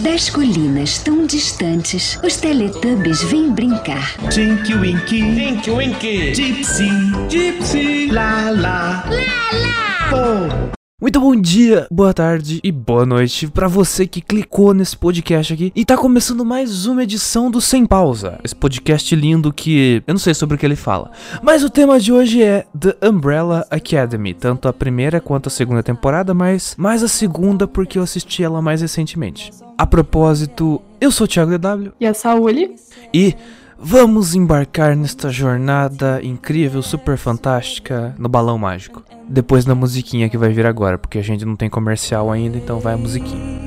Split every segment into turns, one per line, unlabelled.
Das colinas tão distantes, os Teletubbies vêm brincar.
Tinky Winky,
Tinky Winky,
Gypsy,
Gypsy,
La La,
lá!
Pô.
Muito bom dia, boa tarde e boa noite pra você que clicou nesse podcast aqui e tá começando mais uma edição do Sem Pausa. Esse podcast lindo que eu não sei sobre o que ele fala, mas o tema de hoje é The Umbrella Academy, tanto a primeira quanto a segunda temporada, mas mais a segunda porque eu assisti ela mais recentemente. A propósito, eu sou o Thiago DW
E a Saúl?
e vamos embarcar nesta jornada incrível, super fantástica no balão mágico. Depois da musiquinha que vai vir agora, porque a gente não tem comercial ainda, então vai a musiquinha.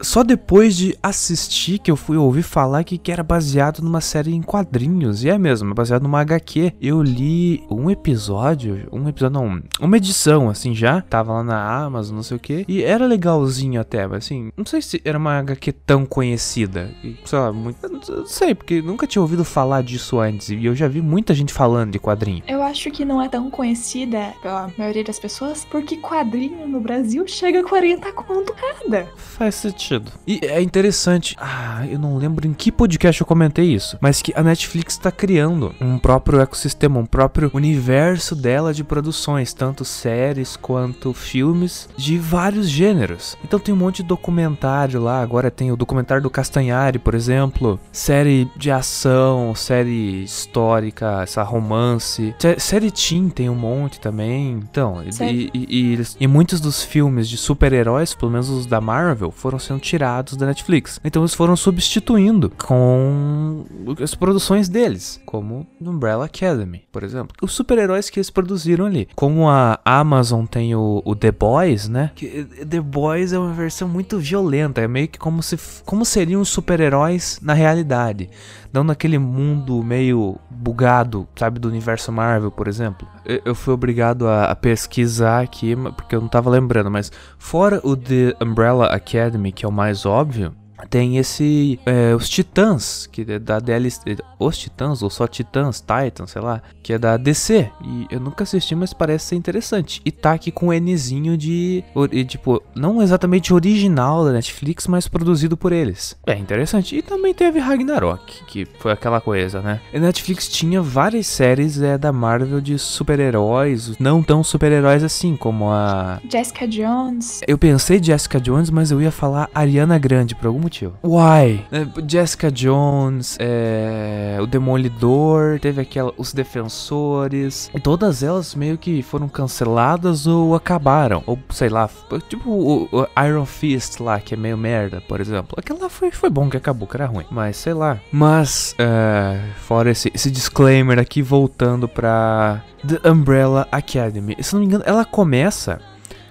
Só depois de assistir que eu fui ouvir falar que, que era baseado numa série em quadrinhos. E é mesmo, é baseado numa HQ. Eu li um episódio, um episódio não, uma edição assim já. Tava lá na Amazon, não sei o que. E era legalzinho até, mas assim, não sei se era uma HQ tão conhecida. E, sei lá, muito, não sei, porque nunca tinha ouvido falar disso antes. E eu já vi muita gente falando de quadrinho.
Eu acho que não é tão conhecida pela maioria das pessoas, porque quadrinho no Brasil chega a 40 conto cada.
Faz sentido. E é interessante. Ah, eu não lembro em que podcast eu comentei isso. Mas que a Netflix tá criando um próprio ecossistema, um próprio universo dela de produções, tanto séries quanto filmes de vários gêneros. Então tem um monte de documentário lá. Agora tem o documentário do Castanhari, por exemplo. Série de ação, série histórica, essa romance. Sé- Série Teen tem um monte também. Então, e- e, e, e muitos dos filmes de super-heróis, pelo menos os da Marvel, foram sendo tirados da Netflix. Então eles foram substituindo com as produções deles, como Umbrella Academy, por exemplo. Os super-heróis que eles produziram ali. Como a Amazon tem o, o The Boys, né? Que The Boys é uma versão muito violenta, é meio que como se como seriam os super-heróis na realidade. Não naquele mundo meio bugado, sabe, do universo Marvel, por exemplo. Eu, fui obrigado a, a pesquisar aqui, porque eu não tava lembrando, mas fora o The Umbrella Academy, que é o mais óbvio, tem esse. é, os Titãs, que é da DLC. Os Titãs, ou só Titãs, Titans, sei lá, que é da DC. E eu nunca assisti, mas parece ser interessante. E tá aqui com o Nzinho de. Tipo, não exatamente original da Netflix, mas produzido por eles. É interessante. E também teve Ragnarok, que foi aquela coisa, né? A Netflix tinha várias séries é, da Marvel de super-heróis, não tão super-heróis assim, como a
Jessica Jones.
eu pensei Jessica Jones, mas eu ia falar Ariana Grande por algum motivo. Why? É, Jessica Jones, é, o Demolidor, teve aquela, os Defensores. Todas elas meio que foram canceladas ou acabaram. Ou sei lá, tipo o, o Iron Fist lá, que é meio merda, por exemplo. Aquela lá foi, foi bom que acabou, que era ruim. Mas sei lá. Mas, é, fora esse, esse disclaimer aqui, voltando pra The Umbrella Academy. Se não me engano, ela começa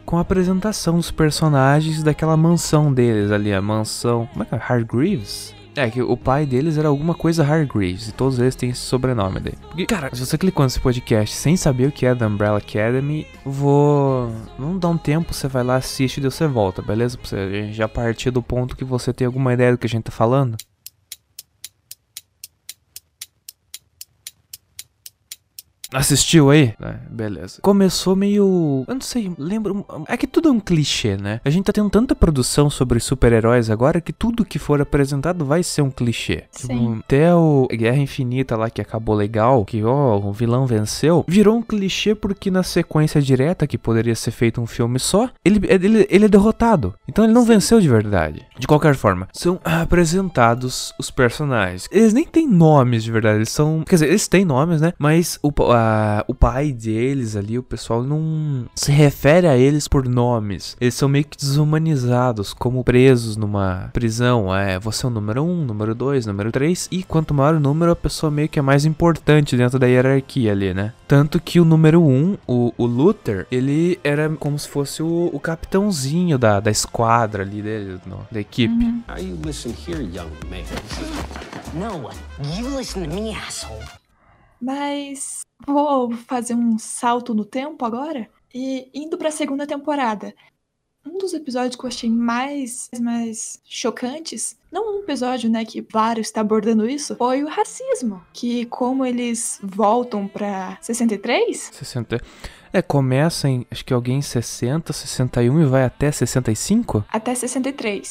com a apresentação dos personagens daquela mansão deles ali, a mansão. Como é que é? Hargreaves? É, que o pai deles era alguma coisa Hargreaves, e todos eles têm esse sobrenome daí. Porque, cara, se você clicou nesse podcast sem saber o que é da Umbrella Academy, vou. Vamos dar um tempo, você vai lá, assiste e você volta, beleza? Pra você já partir do ponto que você tem alguma ideia do que a gente tá falando. Assistiu aí? É, beleza. Começou meio. Eu não sei, lembro. É que tudo é um clichê, né? A gente tá tendo tanta produção sobre super-heróis agora que tudo que for apresentado vai ser um clichê.
Sim.
Tipo, até o Guerra Infinita lá que acabou legal, que ó, o vilão venceu, virou um clichê porque na sequência direta, que poderia ser feito um filme só, ele, ele, ele é derrotado. Então ele não venceu de verdade. De qualquer forma, são apresentados os personagens. Eles nem têm nomes de verdade, eles são. Quer dizer, eles têm nomes, né? Mas o, pa- a- o pai deles ali, o pessoal não se refere a eles por nomes. Eles são meio que desumanizados, como presos numa prisão. É, você é o número um, número dois, número três. E quanto maior o número, a pessoa meio que é mais importante dentro da hierarquia ali, né? Tanto que o número um, o, o Luther, ele era como se fosse o, o capitãozinho da, da esquadra ali dele, no- da equipe.
Now you listen here, young man.
No, you listen to me, asshole.
Mas vou fazer um salto no tempo agora e indo pra segunda temporada. um dos episódios que eu achei mais, mais chocantes, não um episódio, né, que vários está abordando isso, foi o racismo. Que como eles voltam pra 63?
60. É, começa em, acho que alguém em 60, 61 e vai até 65?
Até 63.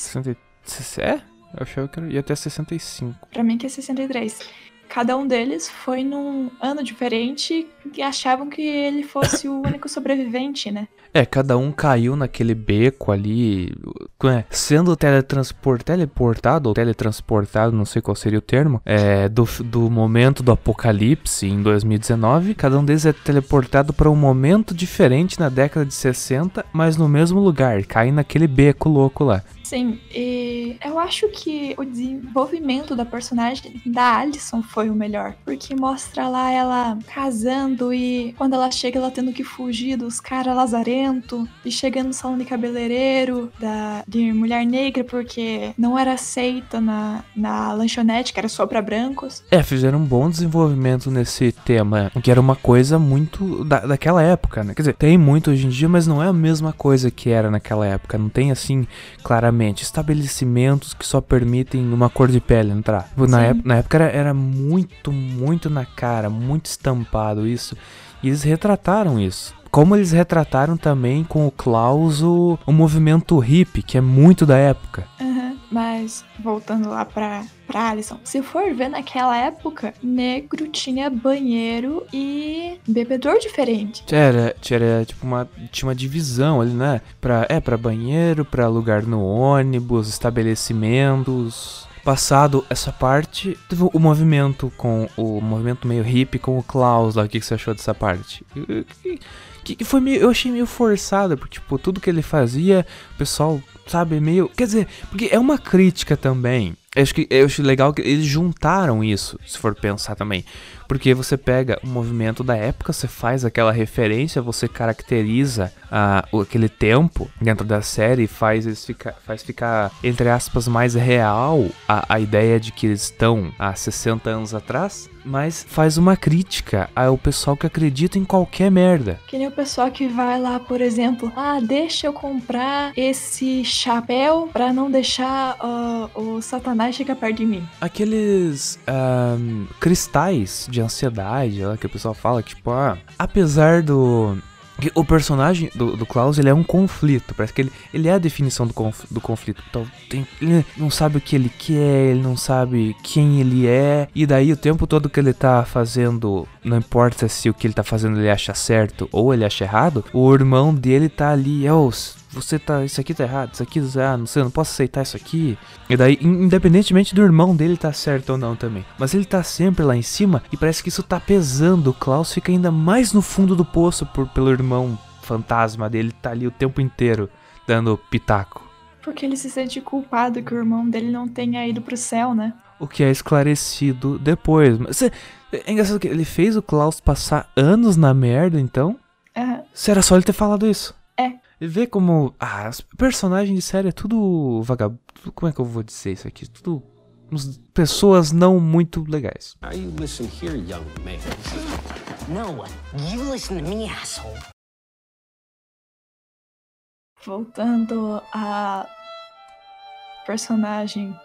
60, é? Eu achava que ia até 65.
Pra mim que é 63. Cada um deles foi num ano diferente e achavam que ele fosse o único sobrevivente, né?
É, cada um caiu naquele beco ali, é, sendo teletransport, teleportado ou teletransportado, não sei qual seria o termo, é, do, do momento do apocalipse em 2019. Cada um deles é teleportado para um momento diferente na década de 60, mas no mesmo lugar, cai naquele beco louco lá.
Sim, e eu acho que o desenvolvimento da personagem da Alison foi o melhor, porque mostra lá ela casando e quando ela chega ela tendo que fugir dos caras lazarento e chegando no salão de cabeleireiro da, de mulher negra porque não era aceita na, na lanchonete, que era só para brancos.
É, fizeram um bom desenvolvimento nesse tema, que era uma coisa muito da, daquela época, né? Quer dizer, tem muito hoje em dia, mas não é a mesma coisa que era naquela época, não tem assim claramente estabelecimentos que só permitem uma cor de pele entrar. Na, época, na época era, era muito, muito na cara, muito estampado isso. E eles retrataram isso. Como eles retrataram também com o Klaus o, o movimento hippie, que é muito da época.
Uhum, mas voltando lá pra, pra Alison, se for ver naquela época, negro tinha banheiro e bebedor diferente.
Era, era tipo uma, tinha uma divisão ali, né? Pra, é, pra banheiro, pra lugar no ônibus, estabelecimentos passado essa parte, teve o movimento com o movimento meio hippie com o Klaus lá. O que, que você achou dessa parte? Que, foi meio, eu achei meio forçado, porque tipo, tudo que ele fazia, o pessoal, sabe, meio, quer dizer, porque é uma crítica também. Eu acho que eu acho legal que eles juntaram isso, se for pensar também. Porque você pega o movimento da época, você faz aquela referência, você caracteriza uh, aquele tempo dentro da série e faz, ficar, faz ficar, entre aspas, mais real a, a ideia de que eles estão há 60 anos atrás, mas faz uma crítica ao pessoal que acredita em qualquer merda.
Que nem o pessoal que vai lá, por exemplo, ah, deixa eu comprar esse chapéu para não deixar uh, o Satanás chegar perto de mim.
Aqueles um, cristais de ansiedade, lá, que o pessoal fala, tipo, ah, apesar do o personagem do, do Klaus, ele é um conflito. Parece que ele, ele é a definição do, conf, do conflito. Então, tem, ele não sabe o que ele quer, ele não sabe quem ele é. E daí, o tempo todo que ele tá fazendo, não importa se o que ele tá fazendo ele acha certo ou ele acha errado, o irmão dele tá ali, oh, você tá, isso aqui tá errado, isso aqui, ah, não sei, eu não posso aceitar isso aqui. E daí, independentemente do irmão dele tá certo ou não também. Mas ele tá sempre lá em cima e parece que isso tá pesando. O Klaus fica ainda mais no fundo do poço por, pelo irmão fantasma dele, tá ali o tempo inteiro dando pitaco.
Porque ele se sente culpado que o irmão dele não tenha ido pro céu, né?
O que é esclarecido depois. Mas é engraçado que ele fez o Klaus passar anos na merda, então?
Uhum.
Se era só ele ter falado isso.
É.
E vê como. Ah, as personagens de série é tudo vagabundo. Como é que eu vou dizer isso aqui? Tudo. Pessoas não muito legais.
Now you listen here, young man.
No, you listen to me, asshole.
Voltando a personagem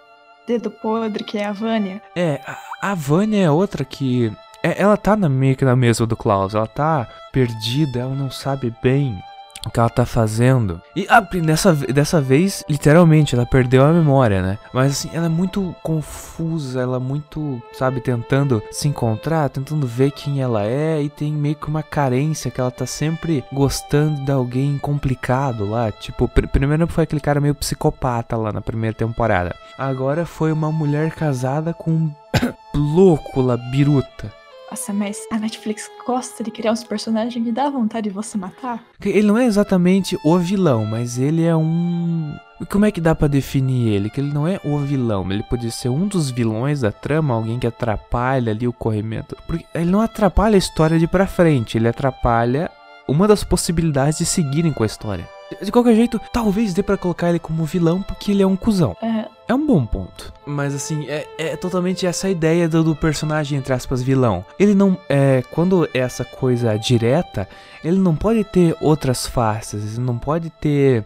dedo podre, que é a Vânia.
É, a, a Vânia é outra que. É, ela tá na, meio que na mesa do Klaus, ela tá perdida, ela não sabe bem que ela tá fazendo. E ah, dessa, dessa vez, literalmente, ela perdeu a memória, né? Mas assim, ela é muito confusa, ela é muito, sabe, tentando se encontrar, tentando ver quem ela é e tem meio que uma carência que ela tá sempre gostando de alguém complicado lá. Tipo, pr primeiro foi aquele cara meio psicopata lá na primeira temporada. Agora foi uma mulher casada com um louco lá, biruta.
Nossa, mas a Netflix gosta de criar uns personagens que dá vontade de você matar?
Ele não é exatamente o vilão, mas ele é um. Como é que dá para definir ele? Que ele não é o vilão, ele pode ser um dos vilões da trama, alguém que atrapalha ali o corrimento. Porque ele não atrapalha a história de pra frente, ele atrapalha uma das possibilidades de seguirem com a história. De qualquer jeito, talvez dê para colocar ele como vilão porque ele é um cuzão.
É.
É um bom ponto. Mas assim, é, é totalmente essa ideia do, do, personagem, entre aspas, vilão. Ele não. É, quando é essa coisa direta, ele não pode ter outras faces, ele não pode ter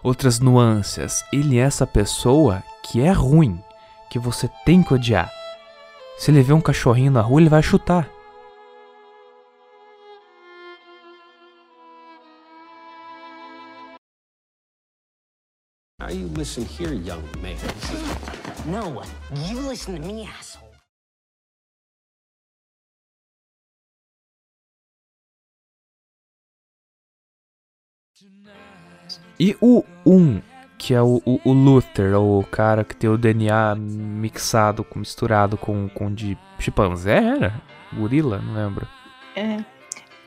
outras nuances. Ele é essa pessoa que é ruim, que você tem que odiar. Se ele vê um cachorrinho na rua, ele vai chutar.
Now you listen here, young man.
No, you listen to me, asshole.
E o 1, que é o, o, o Luther, o cara que tem o DNA mixado, com- misturado com, com de chimpanzé, era? Gorila, não lembro.
É.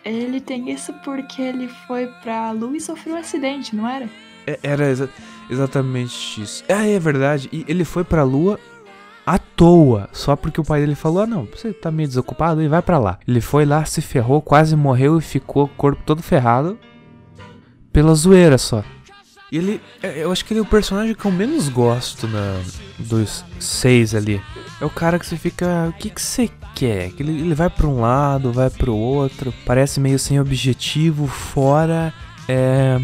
Ele tem isso porque ele foi pra lua e sofreu um acidente, não era?
É- Era exa- exatamente isso. Ah, é verdade. E ele foi pra lua à toa, só porque o pai dele falou: ah, não, você tá meio desocupado e vai pra lá. Ele foi lá, se ferrou, quase morreu e ficou o corpo todo ferrado pela zoeira só. E ele, é, eu acho que ele é o personagem que eu menos gosto na, dos seis ali. É o cara que você fica, o que que você quer? Que ele, ele vai pra um lado, vai pro outro, parece meio sem objetivo, fora é,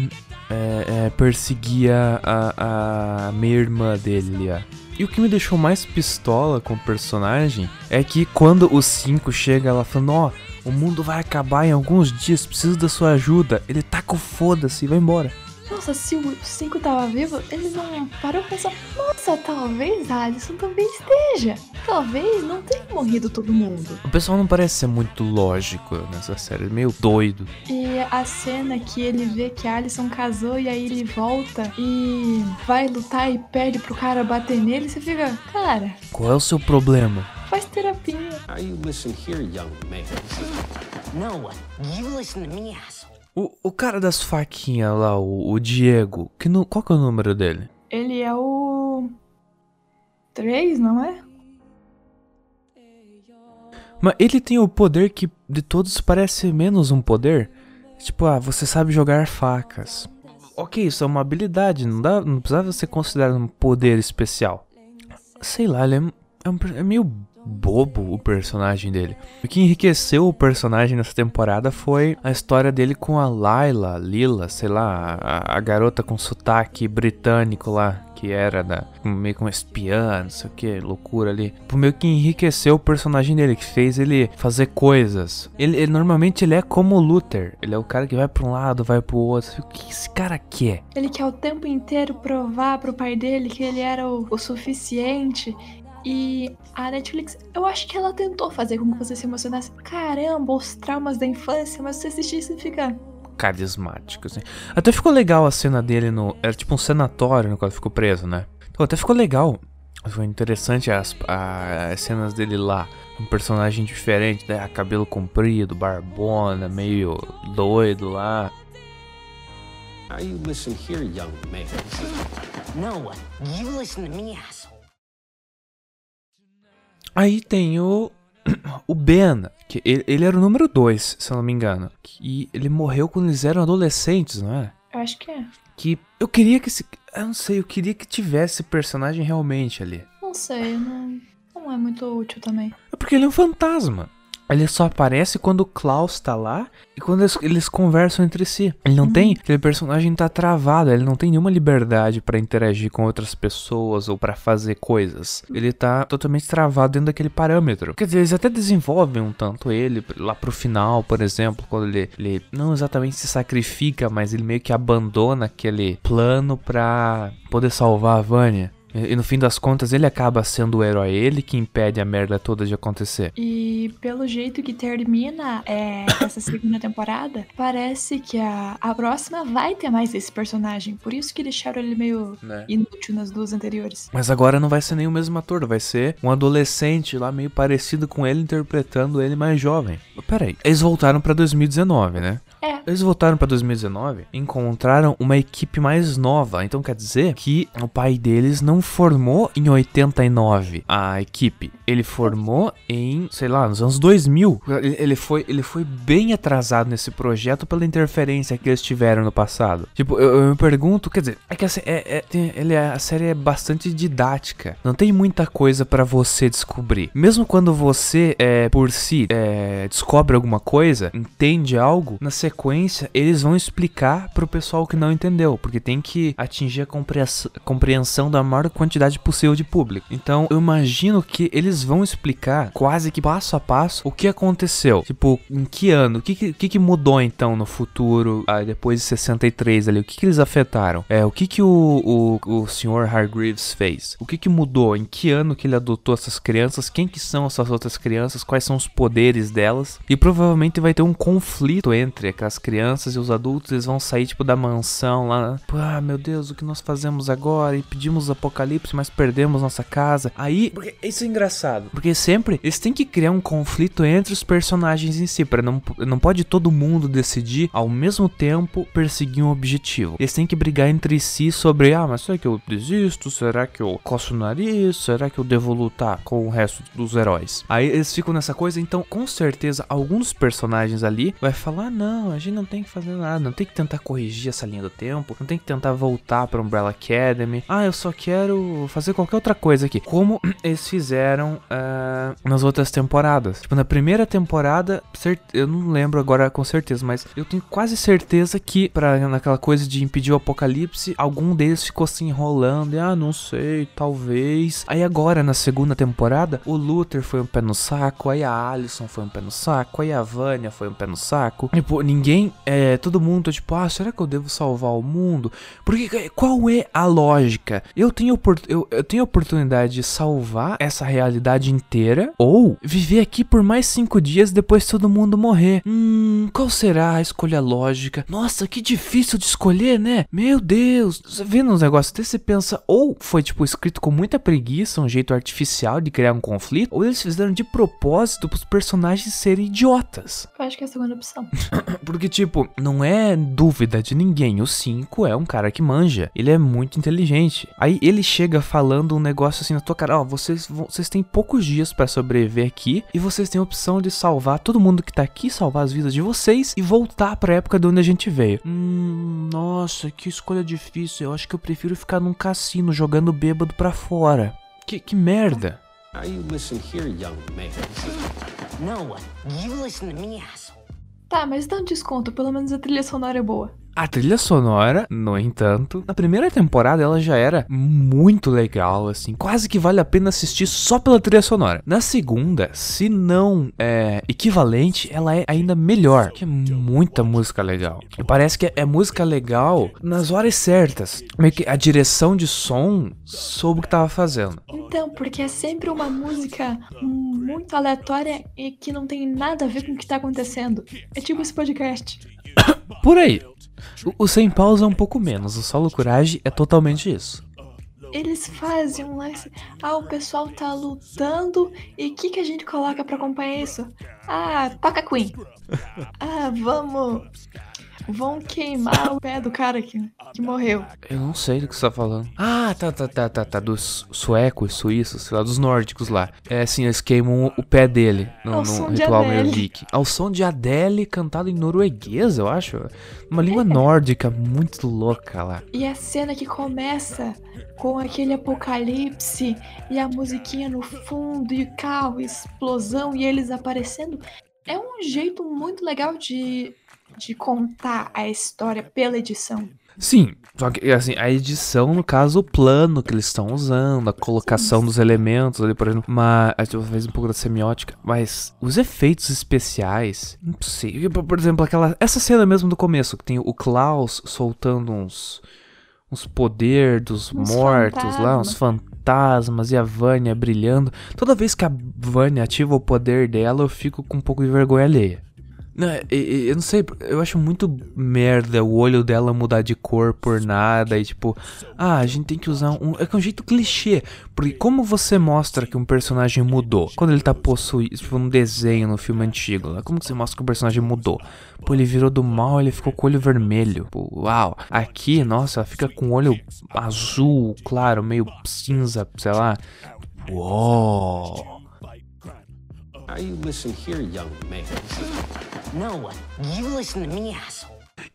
é, é, perseguir a, a, a meia irmã dele ó. E o que me deixou mais pistola com o personagem é que quando o 5 chega lá falando, ó, o mundo vai acabar em alguns dias, preciso da sua ajuda, ele taca o foda-se e vai embora.
Nossa, se o 5 tava vivo, ele não parou pra pensar, nossa, talvez a Alison também esteja. Talvez não tenha morrido todo mundo.
O pessoal não parece ser muito lógico nessa série, é meio doido.
E a cena que ele vê que a Alison casou e aí ele volta e vai lutar e pede pro cara bater nele, você fica, cara,
Qual é o seu problema?
faz terapia.
Now you listen here, young man.
No, you listen to me, asshole.
O, o cara das faquinhas lá, o, o Diego, que nu- qual que é o número dele?
Ele é o. 3, não é?
Mas ele tem o poder que de todos parece menos um poder. Tipo, ah, você sabe jogar facas. Ok, isso é uma habilidade, não, dá, não precisava ser considerado um poder especial. Sei lá, ele é, é, um é meio bobo o personagem dele. O que enriqueceu o personagem nessa temporada foi a história dele com a Layla, Lila, sei lá, a, a garota com sotaque britânico lá, que era da, meio que espiã, não sei o que, loucura ali. Meio que enriqueceu o personagem dele, que fez ele fazer coisas. Ele, ele- normalmente ele é como o Luther, ele é o cara que vai pra um lado, vai pro outro. O que esse cara quer?
Ele quer o tempo inteiro provar pro pai dele que ele era o, o suficiente. E a Netflix, eu acho que ela tentou fazer com que você se emocionasse. Caramba, os traumas da infância, mas você assistir isso e fica.
carismático, assim. Até ficou legal a cena dele no. Era tipo um sanatório no qual ele ficou preso, né? Então, até ficou legal. Foi interessante as, a- as cenas dele lá. Um personagem diferente, né? Cabelo comprido, barbona, meio doido lá.
Now you listen here, young man.
No, you listen to me, asshole.
Aí tem o. O Ben, que ele, ele era o número 2, se eu não me engano. E ele morreu quando eles eram adolescentes, não é?
Eu acho que é.
Que eu queria que esse. Eu não sei, eu queria que tivesse personagem realmente ali.
Não sei, não, não é muito útil também.
É porque ele é um fantasma. Ele só aparece quando o Klaus tá lá e quando eles, eles conversam entre si. Ele não tem. Aquele personagem tá travado, ele não tem nenhuma liberdade pra interagir com outras pessoas ou pra fazer coisas. Ele tá totalmente travado dentro daquele parâmetro. Quer dizer, eles até desenvolvem um tanto ele lá pro final, por exemplo, quando ele, ele não exatamente se sacrifica, mas ele meio que abandona aquele plano pra poder salvar a Vânia. E e no fim das contas ele acaba sendo o herói, ele que impede a merda toda de acontecer.
E pelo jeito que termina é, essa segunda temporada, parece que a, a próxima vai ter mais esse personagem. Por isso que deixaram ele meio
Né?
inútil nas duas anteriores.
Mas agora não vai ser nem o mesmo ator, vai ser um adolescente lá meio parecido com ele interpretando ele mais jovem. Peraí, eles voltaram pra 2019, né?
É,
Eles voltaram pra 2019, encontraram uma equipe mais nova. Então quer dizer que o pai deles não formou em 89 a equipe. Ele formou em, sei lá, nos anos 2000. Ele, foi, ele foi bem atrasado nesse projeto pela interferência que eles tiveram no passado. Tipo, eu, eu me pergunto, quer dizer, é que a, é, é- tem- ele é- a série é bastante didática. Não tem muita coisa pra você descobrir. Mesmo quando você, é, por si, é, descobre alguma coisa, entende algo, na sequência sequência, eles vão explicar pro pessoal que não entendeu, porque tem que atingir a compreensão, compreensão da maior quantidade possível de público. Então, eu imagino que eles vão explicar quase que passo a passo o que aconteceu. Tipo, em que ano? O que, que, que, mudou então no futuro, ah, depois de 63 ali? O que, que eles afetaram? É, o que que o, o, o senhor Hargreaves fez? O que que mudou? Em que ano que ele adotou essas crianças? Quem que são essas outras crianças? Quais são os poderes delas? E provavelmente vai ter um conflito entre aquelas crianças e os adultos. Eles vão sair, tipo, da mansão lá. Ah, meu Deus, o que nós fazemos agora? E pedimos apocalipse, mas perdemos nossa casa. Aí, porque isso é engraçado. Porque sempre eles têm que criar um conflito entre os personagens em si. Para não, não pode todo mundo decidir ao mesmo tempo perseguir um objetivo. Eles têm que brigar entre si sobre, ah, mas será que eu desisto? Será que eu coço o nariz? Será que eu devo lutar com o resto dos heróis? Aí eles ficam nessa coisa, então com certeza alguns personagens ali vai falar, ah, não, a gente não tem que fazer nada, não tem que tentar corrigir essa linha do tempo, não tem que tentar voltar para Umbrella Academy. Ah, eu só quero fazer qualquer outra coisa aqui. Como eles fizeram uh, nas outras temporadas. Tipo, na primeira temporada, eu não lembro agora com certeza, mas eu tenho quase certeza que para naquela coisa de impedir o apocalipse, algum deles ficou se enrolando. E, ah, não sei, talvez. Aí agora, na segunda temporada, o Luther foi um pé no saco, aí a Alison foi um pé no saco, aí a Vânia foi um pé no saco. Tipo, ninguém, é, todo mundo, tipo, ah, será que eu devo salvar o mundo? Porque qual é a lógica? Eu tenho, eu, eu tenho a oportunidade de salvar essa realidade inteira ou viver aqui por mais cinco dias depois todo mundo morrer. Hum, qual será a escolha lógica? Nossa, que difícil de escolher, né? Meu Deus, você vendo uns negócios desse, você pensa, ou foi tipo escrito com muita preguiça, um jeito artificial de criar um conflito, ou eles fizeram de propósito pros personagens serem idiotas.
Eu acho que é a segunda opção.
Porque, tipo, não é dúvida de ninguém. O 5 é um cara que manja. Ele é muito inteligente. Aí ele chega falando um negócio assim na tua cara: Ó, oh, vocês, vocês têm poucos dias para sobreviver aqui. E vocês têm a opção de salvar todo mundo que tá aqui, salvar as vidas de vocês e voltar pra época de onde a gente veio. Hum, nossa, que escolha difícil. Eu acho que eu prefiro ficar num cassino jogando bêbado pra fora. Que, que merda.
Tá, mas dá um desconto, pelo menos a trilha sonora é boa.
A trilha sonora, no entanto, na primeira temporada ela já era muito legal, assim, quase que vale a pena assistir só pela trilha sonora. Na segunda, se não é equivalente, ela é ainda melhor, que é muita música legal. E parece que é música legal nas horas certas. Meio que a direção de som soube o que tava fazendo.
Então, porque é sempre uma música muito aleatória e que não tem nada a ver com o que tá acontecendo. É tipo esse podcast.
Por aí. O, o Sem Pausa é um pouco menos, o Solo Coragem é totalmente isso.
Eles fazem um lance. Ah, o pessoal tá lutando e o que, que a gente coloca para acompanhar isso? Ah, toca Queen. Ah, vamos vão queimar o pé do cara que, que morreu.
Eu não sei do que você tá falando. Ah, tá, tá, tá, tá, tá. Dos suecos, suíços, sei lá, dos nórdicos lá. É assim, eles queimam o pé dele no, no ritual meio geek. Ao som de Adele cantado em norueguês, eu acho. Uma língua é. nórdica muito louca lá.
E a cena que começa com aquele apocalipse e a musiquinha no fundo e carro, explosão e eles aparecendo. É um jeito muito legal de de contar a história pela edição.
Sim, só que assim, a edição, no caso, o plano que eles estão usando, a colocação Sim. dos elementos ali, por exemplo, uma, talvez um pouco da semiótica, mas os efeitos especiais, impossível. Por exemplo, aquela essa cena mesmo do começo, que tem o Klaus soltando uns uns poder dos uns mortos fantasma. lá, uns fantasmas e a Vânia brilhando. Toda vez que a Vânia ativa o poder dela, eu fico com um pouco de vergonha alheia. Não, eu não sei, eu acho muito merda o olho dela mudar de cor por nada e tipo, ah, a gente tem que usar um. É que é um jeito clichê. Porque como você mostra que um personagem mudou? Quando ele tá possuído, tipo, um desenho no filme antigo, lá, como que você mostra que o personagem mudou? Pô, ele virou do mal, ele ficou com o olho vermelho. Pô, uau. Aqui, nossa, fica com o olho azul, claro, meio cinza, sei lá. Uou.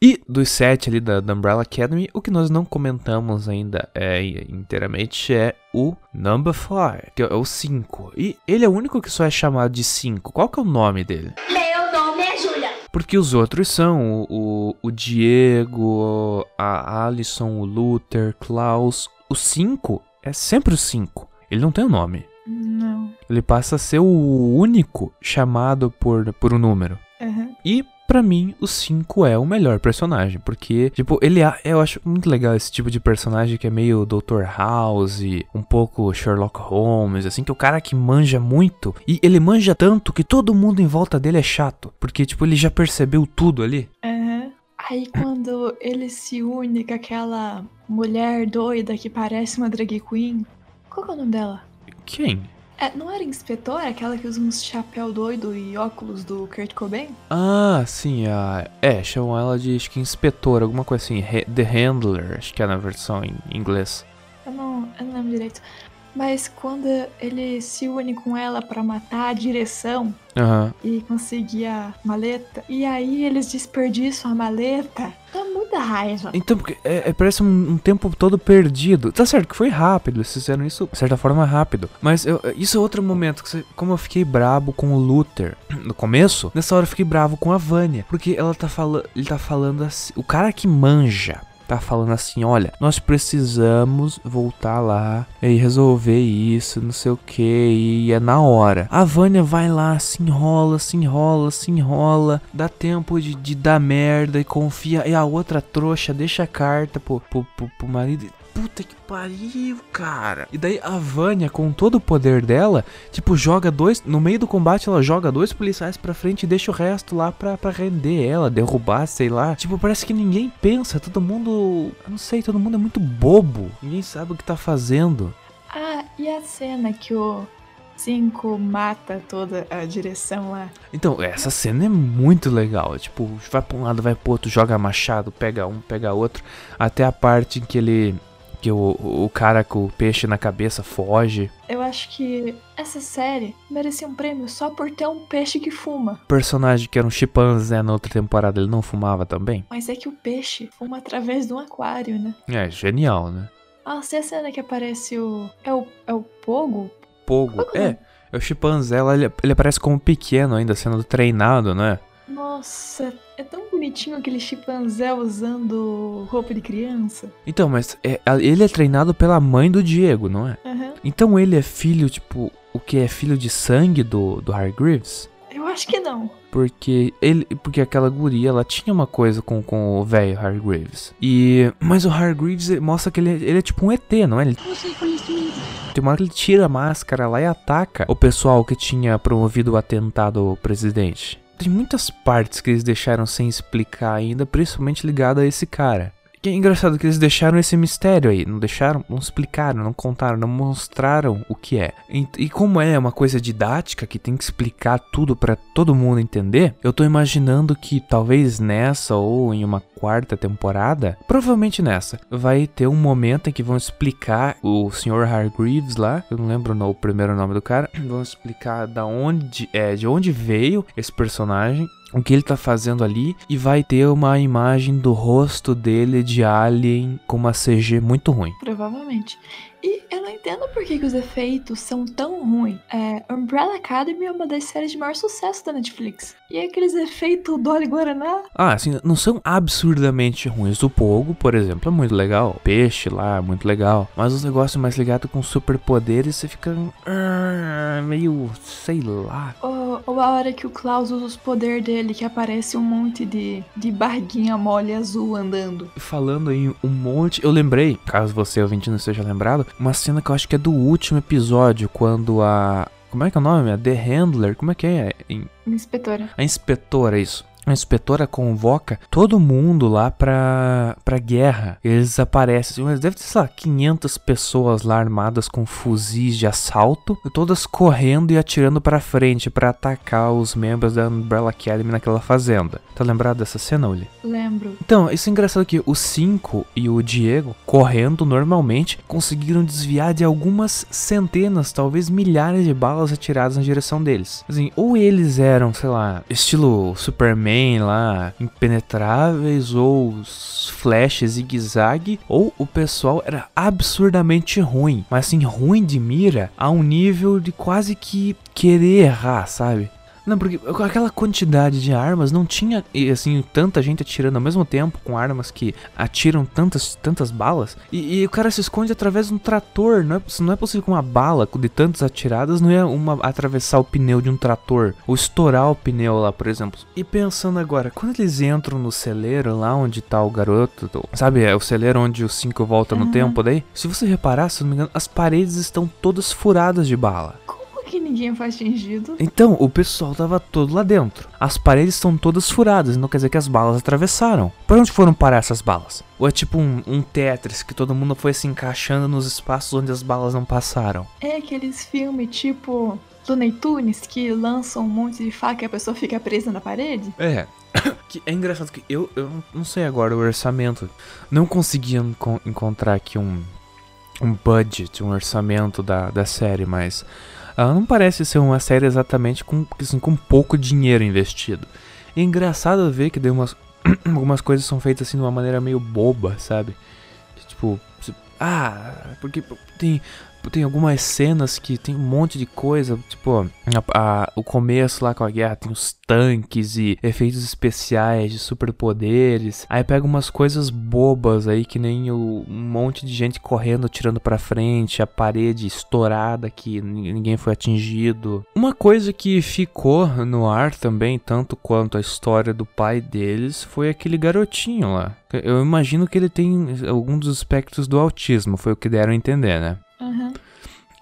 E dos sete ali da, da, Umbrella Academy, o que nós não comentamos ainda é, inteiramente é o Number 5, que é o 5. E ele é o único que só é chamado de 5. Qual que é o nome dele?
Meu nome é Júlia.
Porque os outros são o, o, o Diego, a Alison, o Luther, Klaus. O 5 é sempre o 5. Ele não tem o um nome.
Não.
Ele passa a ser o único chamado por, por um número.
Uhum.
E Pra mim, o 5 é o melhor personagem, porque, tipo, ele é, eu acho muito legal esse tipo de personagem que é meio Dr. House, um pouco Sherlock Holmes, assim, que é o cara que manja muito, e ele manja tanto que todo mundo em volta dele é chato, porque, tipo, ele já percebeu tudo ali.
Uhum. Aí quando ele se une com aquela mulher doida que parece uma drag queen, qual que é o nome dela?
Quem?
É, não era inspetora? Aquela que usa uns chapéu doido e óculos do Kurt Cobain?
Ah, sim, a... é, chamam ela de, acho que inspetora, alguma coisa assim, The Handler, acho que é na versão em inglês.
Eu não, eu não lembro direito. Mas quando ele se une com ela para matar a direção
uhum.
e conseguir a maleta, e aí eles desperdiçam a maleta, dá muita raiva.
Então, porque é, é, parece um, um, tempo todo perdido. Tá certo que foi rápido, eles fizeram isso de certa forma rápido. Mas eu, isso é outro momento, que como eu fiquei brabo com o Luther no começo, nessa hora eu fiquei bravo com a Vânia. Porque ela tá falando. Ele tá falando assim. O cara que manja tá falando assim: olha, nós precisamos voltar lá e resolver isso, não sei o que, e é na hora. A Vânia vai lá, se enrola, se enrola, se enrola, dá tempo de, de dar merda e confia. E a outra trouxa deixa a carta pro, pro, pro, pro marido puta que pariu, cara. E daí a Vânia, com todo o poder dela, tipo, joga dois. No meio do combate, ela joga dois policiais pra frente e deixa o resto lá pra, pra render ela, derrubar, sei lá. Tipo, parece que ninguém pensa. Todo mundo. Não sei, todo mundo é muito bobo. Ninguém sabe o que tá fazendo.
Ah, e a cena que o. 5 mata toda a direção lá.
Então, essa cena é muito legal. Tipo, vai pra um lado, vai pro outro, joga machado, pega um, pega outro. Até a parte em que ele que o, o cara com o peixe na cabeça foge.
Eu acho que essa série merecia um prêmio só por ter um peixe que fuma.
O personagem que era um chimpanzé na outra temporada, ele não fumava também?
Mas é que o peixe fuma através de um aquário, né?
É, genial, né?
Ah, se a cena que aparece o. É o, é o Pogo?
Pogo, é. É, é o chimpanzé, ele, ele aparece como pequeno ainda, sendo treinado, né?
Nossa, é tão bonitinho aquele chimpanzé usando roupa de criança.
Então, mas é, ele é treinado pela mãe do Diego, não é?
Uhum.
Então ele é filho, tipo, o que é filho de sangue do, do Hargreaves?
Eu acho que não.
Porque ele, porque aquela guria, ela tinha uma coisa com, com o velho Hargreaves. E mas o Hargreaves mostra que ele, ele é tipo um ET, não é? Ele, tem uma hora que ele tira a máscara lá e ataca o pessoal que tinha promovido o atentado ao presidente tem muitas partes que eles deixaram sem explicar ainda, principalmente ligado a esse cara. Que é engraçado que eles deixaram esse mistério aí, não deixaram, não explicaram, não contaram, não mostraram o que é. E, e como é uma coisa didática que tem que explicar tudo para todo mundo entender, eu tô imaginando que talvez nessa ou em uma quarta temporada, provavelmente nessa, vai ter um momento em que vão explicar o Sr. Hargreaves lá, eu não lembro o primeiro nome do cara, vão explicar da onde é, de onde veio esse personagem o que ele tá fazendo ali e vai ter uma imagem do rosto dele de alien com uma CG muito ruim.
Provavelmente. E eu não entendo por que, que os efeitos são tão ruins. É, Umbrella Academy é uma das séries de maior sucesso da Netflix. E aqueles efeitos Dolly Guaraná.
Ah, assim, não são absurdamente ruins. O Pogo, por exemplo, é muito legal. O peixe lá, é muito legal. Mas os negócios mais ligados com superpoderes, você fica. Uh, meio. sei lá.
Ou, ou, a hora que o Klaus usa os poderes dele, que aparece um monte de, de barguinha mole azul andando.
Falando em um monte. Eu lembrei, caso você ouvinte não esteja lembrado, uma cena que eu acho que é do último episódio, quando a. Como é que é o nome? A The Handler? Como é que é?
Inspetora.
A inspetora, isso a inspetora convoca todo mundo lá pra, pra guerra. Eles aparecem, mas deve ter, sei lá, 500 pessoas lá armadas com fuzis de assalto, todas correndo e atirando pra frente para atacar os membros da Umbrella Academy naquela fazenda. Tá lembrado dessa cena, Uli?
Lembro.
Então, isso é engraçado que os cinco e o Diego, correndo normalmente, conseguiram desviar de algumas centenas, talvez milhares de balas atiradas na direção deles. Assim, ou eles eram, sei lá, estilo Superman lá, impenetráveis, ou os flashes zigue-zague, ou o pessoal era absurdamente ruim, mas assim, ruim de mira a um nível de quase que querer errar, sabe? Não, porque com aquela quantidade de armas não tinha, e, assim, tanta gente atirando ao mesmo tempo com armas que atiram tantas, tantas balas. E, e o cara se esconde através de um trator. Não é, não é possível que uma bala de tantas atiradas não ia uma atravessar o pneu de um trator ou estourar o pneu lá, por exemplo. E pensando agora, quando eles entram no celeiro lá onde tá o garoto, sabe, é o celeiro onde o 5 volta no tempo daí? Se você reparar, se não me engano, as paredes estão todas furadas de bala.
Ninguém foi atingido?
Então, o pessoal tava todo lá dentro. As paredes estão todas furadas, não quer dizer que as balas atravessaram. Pra onde foram parar essas balas? Ou é tipo um, um Tetris que todo mundo foi se encaixando nos espaços onde as balas não passaram?
É aqueles filmes tipo Looney Tunes que lançam um monte de faca e a pessoa fica presa na parede?
É. que é engraçado que eu, eu não sei agora o orçamento. Não consegui enco- encontrar aqui um, um budget, um orçamento da, da série, mas ela não parece ser uma série exatamente com, assim, com pouco dinheiro investido. É engraçado ver que umas, algumas coisas são feitas assim de uma maneira meio boba, sabe? Tipo, ah, porque tem, tem algumas cenas que tem um monte de coisa, tipo, a- a- o começo lá com a guerra tem os tanques e efeitos especiais de superpoderes. Aí pega umas coisas bobas aí, que nem o, um monte de gente correndo, tirando pra frente, a parede estourada que ni- ninguém foi atingido. Uma coisa que ficou no ar também, tanto quanto a história do pai deles, foi aquele garotinho lá. Eu imagino que ele tem algum dos aspectos do autismo, foi o que deram a entender, né?
Uh-huh.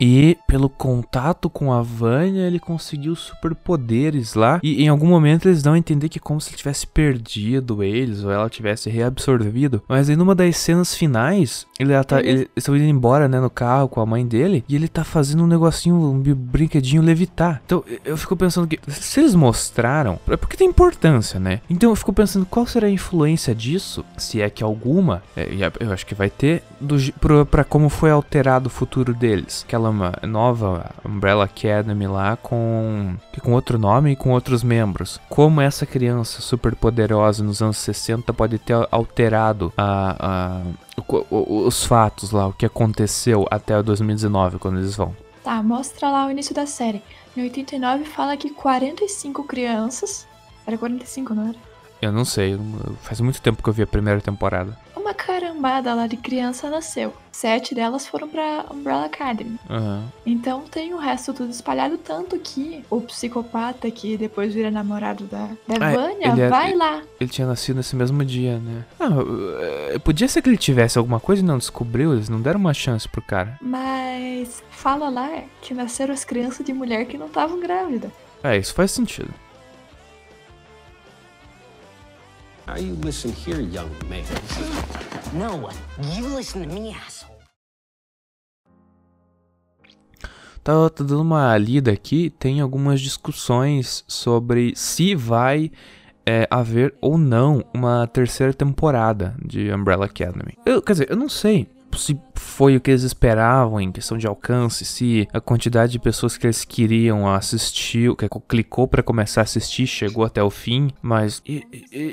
E pelo contato com a Vânia, ele conseguiu superpoderes lá. E em algum momento eles dão a entender que é como se ele tivesse perdido eles, ou ela tivesse reabsorvido. Mas aí numa das cenas finais, ele tá,
Ele-
eles estão indo embora, né, no carro com a mãe dele, e ele tá fazendo um negocinho, um brinquedinho levitar. Então eu fico pensando que se eles mostraram, é porque tem importância, né? Então eu fico pensando qual será a influência disso, se é que alguma, é, eu acho que vai ter, do, pro- pra como foi alterado o futuro deles. Aquela uma nova Umbrella Academy lá com, com outro nome e com outros membros. Como essa criança super poderosa nos anos 60 pode ter alterado a, a- os fatos lá, o que aconteceu até 2019, quando eles vão.
Tá, mostra lá o início da série. Em 89 fala que 45 crianças. Era 45, não era?
Eu não sei, faz muito tempo que eu vi a primeira temporada.
Uma carambada lá de criança nasceu. Sete delas foram pra Umbrella Academy.
Aham.
Então tem o resto tudo espalhado, tanto que o psicopata que depois vira namorado da, da
Ah,
Vânia
é-
vai lá.
Ele tinha nascido nesse mesmo dia, né? Ah, eh, podia ser que ele tivesse alguma coisa e não descobriu, eles não deram uma chance pro cara.
Mas fala lá que nasceram as crianças de mulher que não estavam grávidas.
É, isso faz sentido.
Now you listen here, young man.
No, you listen to me, asshole.
Tá, tá dando uma lida aqui, tem algumas discussões sobre se vai é, haver ou não uma terceira temporada de Umbrella Academy. Eu, quer dizer, eu não sei se foi o que eles esperavam em questão de alcance, se a quantidade de pessoas que eles queriam assistir, que clicou pra começar a assistir, chegou até o fim, mas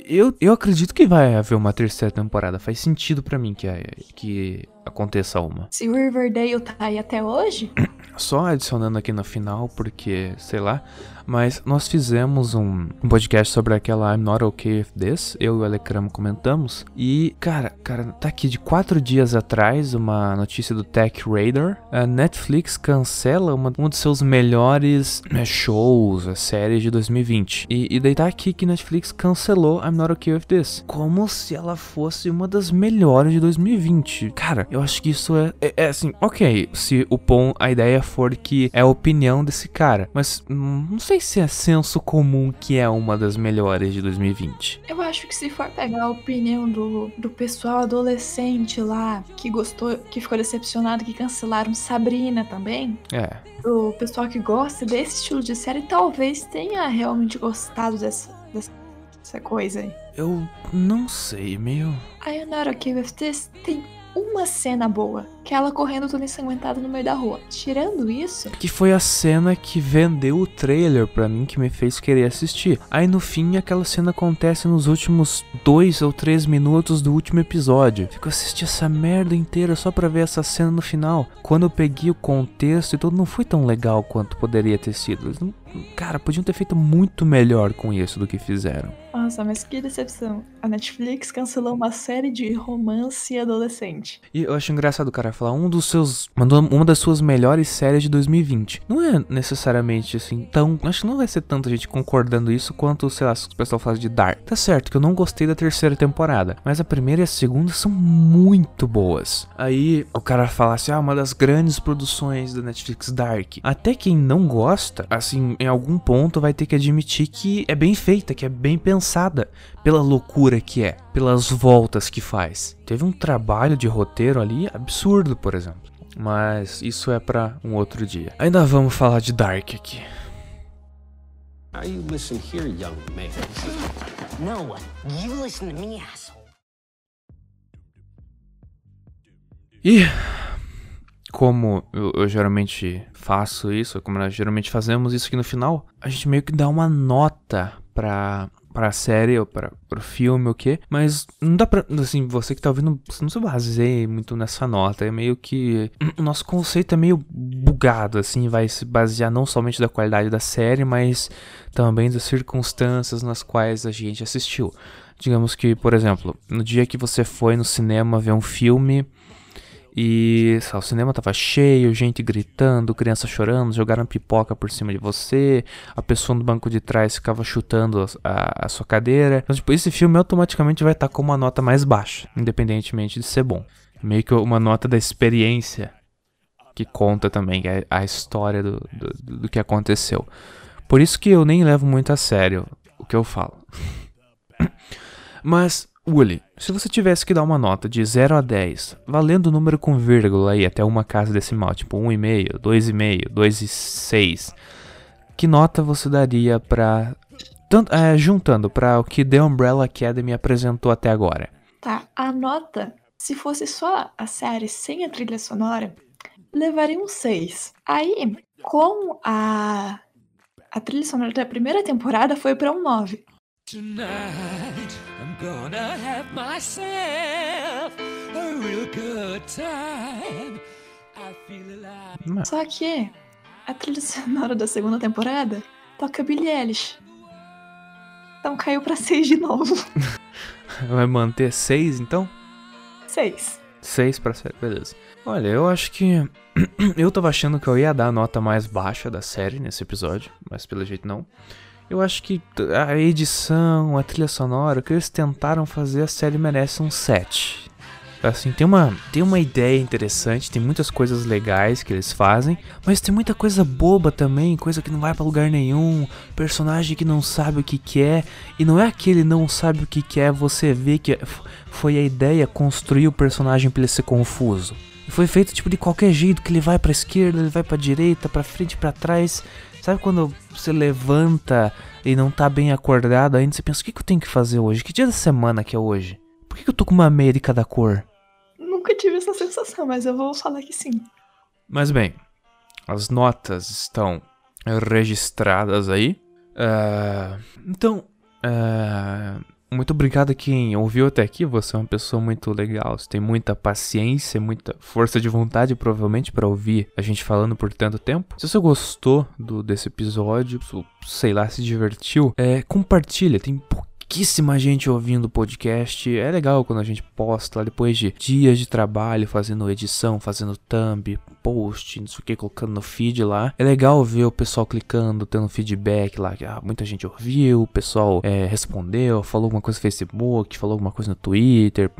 eu, eu acredito que vai haver uma terceira temporada. Faz sentido pra mim que, que aconteça uma.
Se o Riverdale tá aí até hoje,
Só adicionando aqui no final, porque, sei lá, mas nós fizemos um, um podcast sobre aquela I'm Not Okay With This, eu e o Alecramo comentamos, e, cara, cara, tá aqui de quatro dias atrás uma notícia do Tech Radar, a Netflix cancela uma, um dos seus melhores eh, shows, a série de 2020, e, e daí tá aqui que Netflix cancelou I'm Not Okay With This, como se ela fosse uma das melhores de 2020. Cara, eu acho que isso é, é, é assim, ok, se o pon, a ideia for que é a opinião desse cara, mas não sei se é senso comum que é uma das melhores de 2020.
eu acho que se for pegar a opinião do, do pessoal adolescente lá, que gostou, que ficou decepcionado que cancelaram Sabrina também,
É,
o pessoal que gosta desse estilo de série talvez tenha realmente gostado dessa, dessa, coisa aí.
eu não sei, meio.
I Am Not Okay With This tem uma cena boa, que é ela correndo toda ensanguentada no meio da rua. Tirando isso,
Que foi a cena que vendeu o trailer pra mim, que me fez querer assistir. Aí no fim, aquela cena acontece nos últimos dois ou três minutos do último episódio. Fico assistindo essa merda inteira só pra ver essa cena no final. Quando eu peguei o contexto e tudo, não foi tão legal quanto poderia ter sido. Eles não, cara, podiam ter feito muito melhor com isso do que fizeram.
Nossa, mas que decepção. A Netflix cancelou uma série de romance adolescente.
E eu acho engraçado o cara falar um dos seus. Mandou uma das suas melhores séries de 2020. Não é necessariamente assim tão. Acho que não vai ser tanta gente concordando isso quanto, sei lá, se o pessoal fala de Dark. Tá certo que eu não gostei da terceira temporada, mas a primeira e a segunda são muito boas. Aí o cara fala assim: ah, uma das grandes produções da Netflix Dark. Até quem não gosta, assim, em algum ponto vai ter que admitir que é bem feita, que é bem pensada pela loucura que é, pelas voltas que faz. Teve um trabalho de roteiro ali absurdo, por exemplo. Mas isso é para um outro dia. Ainda vamos falar de Dark aqui.
Now you listen here, young man.
No, you listen to me, asshole.
E como eu, eu geralmente faço isso, como nós geralmente fazemos isso aqui no final, a gente meio que dá uma nota pra, pra série ou pra, pro filme, o quê? Mas não dá pra. Assim, você que tá ouvindo, você não se baseia muito nessa nota. É meio que. O nosso conceito é meio bugado, assim, vai se basear não somente da qualidade da série, mas também das circunstâncias nas quais a gente assistiu. Digamos que, por exemplo, no dia que você foi no cinema ver um filme e sabe, o cinema tava cheio, gente gritando, criança chorando, jogaram pipoca por cima de você, a pessoa no banco de trás ficava chutando a, a sua cadeira. Então, tipo, esse filme automaticamente vai estar com uma nota mais baixa, independentemente de ser bom. Meio que uma nota da experiência que conta também a, a história do, do, do que aconteceu. Por isso que eu nem levo muito a sério o que eu falo. Mas Uli, se você tivesse que dar uma nota de 0 a 10, valendo o número com vírgula aí até uma casa decimal, tipo 1,5, 2,5, 2,6, que nota você daria pra. Tanto, é, juntando para o que The Umbrella Academy apresentou até agora?
Tá, a nota, se fosse só a série sem a trilha sonora, levaria um 6. Aí, com a, a trilha sonora da primeira temporada, foi pra um 9.
Tonight, I'm gonna have myself a real good time. I feel alive.
Só que a trilha sonora da segunda temporada toca Billie Eilish. Então caiu pra 6 de novo.
Vai manter 6 então?
6.
6 pra série, beleza. Olha, eu acho que. eu tava achando que eu ia dar a nota mais baixa da série nesse episódio, mas pelo jeito não. Eu acho que a edição, a trilha sonora, o que eles tentaram fazer, a série merece um 7. Assim, tem uma, tem uma ideia interessante, tem muitas coisas legais que eles fazem, mas tem muita coisa boba também, coisa que não vai para lugar nenhum, personagem que não sabe o que quer, e não é aquele não sabe o que quer, você vê que foi a ideia construir o personagem para ele ser confuso. Foi feito tipo de qualquer jeito, que ele vai para esquerda, ele vai para direita, para frente, para trás. Sabe quando você levanta e não tá bem acordado ainda, você pensa, o que, que eu tenho que fazer hoje? Que dia da semana que é hoje? Por que, que eu tô com uma meia de cada cor?
Nunca tive essa sensação, mas eu vou falar que sim.
Mas bem, as notas estão registradas aí. Uh, então, uh, muito obrigado a quem ouviu até aqui. Você é uma pessoa muito legal. Você tem muita paciência, muita força de vontade, provavelmente, para ouvir a gente falando por tanto tempo. Se você gostou do, desse episódio, sei lá, se divertiu, é, compartilha. Tem pouquíssima gente ouvindo o podcast. É legal quando a gente posta lá depois de dias de trabalho, fazendo edição, fazendo thumb, post, não sei o que, colocando no feed lá. É legal ver o pessoal clicando, tendo feedback lá, ah, muita gente ouviu, o pessoal é, respondeu, falou alguma coisa no Facebook, falou alguma coisa no Twitter,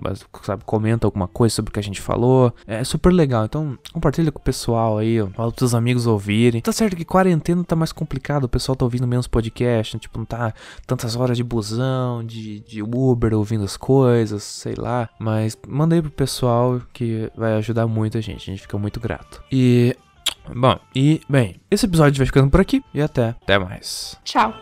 sabe, comenta alguma coisa sobre o que a gente falou. É super legal, então compartilha com o pessoal aí, fala pros seus amigos ouvirem. Tá certo que quarentena tá mais complicado, o pessoal tá ouvindo menos podcast, né? tipo, não tá tantas horas de busão de, de Uber ouvindo as coisas, sei lá. Mas mandei pro pessoal que vai ajudar muito a gente. A gente fica muito grato. E. Bom, e bem, esse episódio vai ficando por aqui e até, até mais.
Tchau.